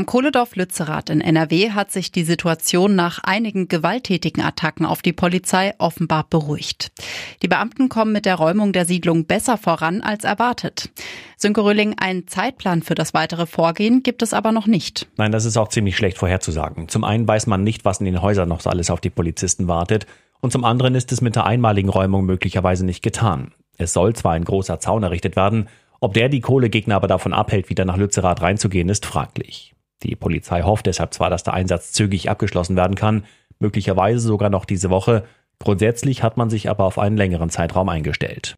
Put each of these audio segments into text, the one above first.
Am Kohledorf Lützerath in NRW hat sich die Situation nach einigen gewalttätigen Attacken auf die Polizei offenbar beruhigt. Die Beamten kommen mit der Räumung der Siedlung besser voran als erwartet. Sönke Röhling, einen Zeitplan für das weitere Vorgehen gibt es aber noch nicht. Nein, das ist auch ziemlich schlecht vorherzusagen. Zum einen weiß man nicht, was in den Häusern noch alles auf die Polizisten wartet. Und zum anderen ist es mit der einmaligen Räumung möglicherweise nicht getan. Es soll zwar ein großer Zaun errichtet werden, ob der die Kohlegegner aber davon abhält, wieder nach Lützerath reinzugehen, ist fraglich. Die Polizei hofft deshalb zwar, dass der Einsatz zügig abgeschlossen werden kann, möglicherweise sogar noch diese Woche. Grundsätzlich hat man sich aber auf einen längeren Zeitraum eingestellt.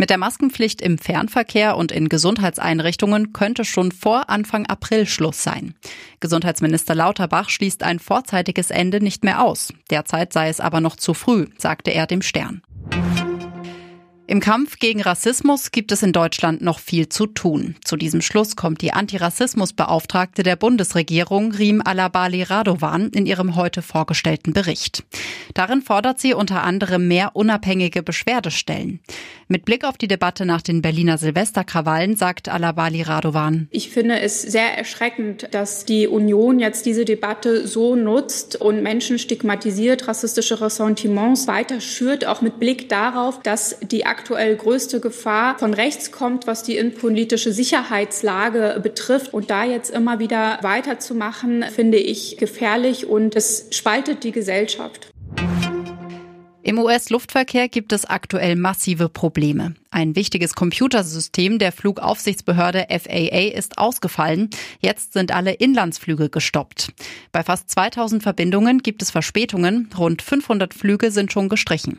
Mit der Maskenpflicht im Fernverkehr und in Gesundheitseinrichtungen könnte schon vor Anfang April Schluss sein. Gesundheitsminister Lauterbach schließt ein vorzeitiges Ende nicht mehr aus. Derzeit sei es aber noch zu früh, sagte er dem Stern. Im Kampf gegen Rassismus gibt es in Deutschland noch viel zu tun. Zu diesem Schluss kommt die Antirassismusbeauftragte der Bundesregierung, Rim Alabali Radovan, in ihrem heute vorgestellten Bericht. Darin fordert sie unter anderem mehr unabhängige Beschwerdestellen. Mit Blick auf die Debatte nach den Berliner Silvesterkrawallen sagt Alabali Radovan. Ich finde es sehr erschreckend, dass die Union jetzt diese Debatte so nutzt und Menschen stigmatisiert, rassistische Ressentiments weiter schürt, auch mit Blick darauf, dass die aktuell größte Gefahr von rechts kommt, was die innenpolitische Sicherheitslage betrifft. Und da jetzt immer wieder weiterzumachen, finde ich gefährlich und es spaltet die Gesellschaft. Im US-Luftverkehr gibt es aktuell massive Probleme. Ein wichtiges Computersystem der Flugaufsichtsbehörde FAA ist ausgefallen. Jetzt sind alle Inlandsflüge gestoppt. Bei fast 2000 Verbindungen gibt es Verspätungen. Rund 500 Flüge sind schon gestrichen.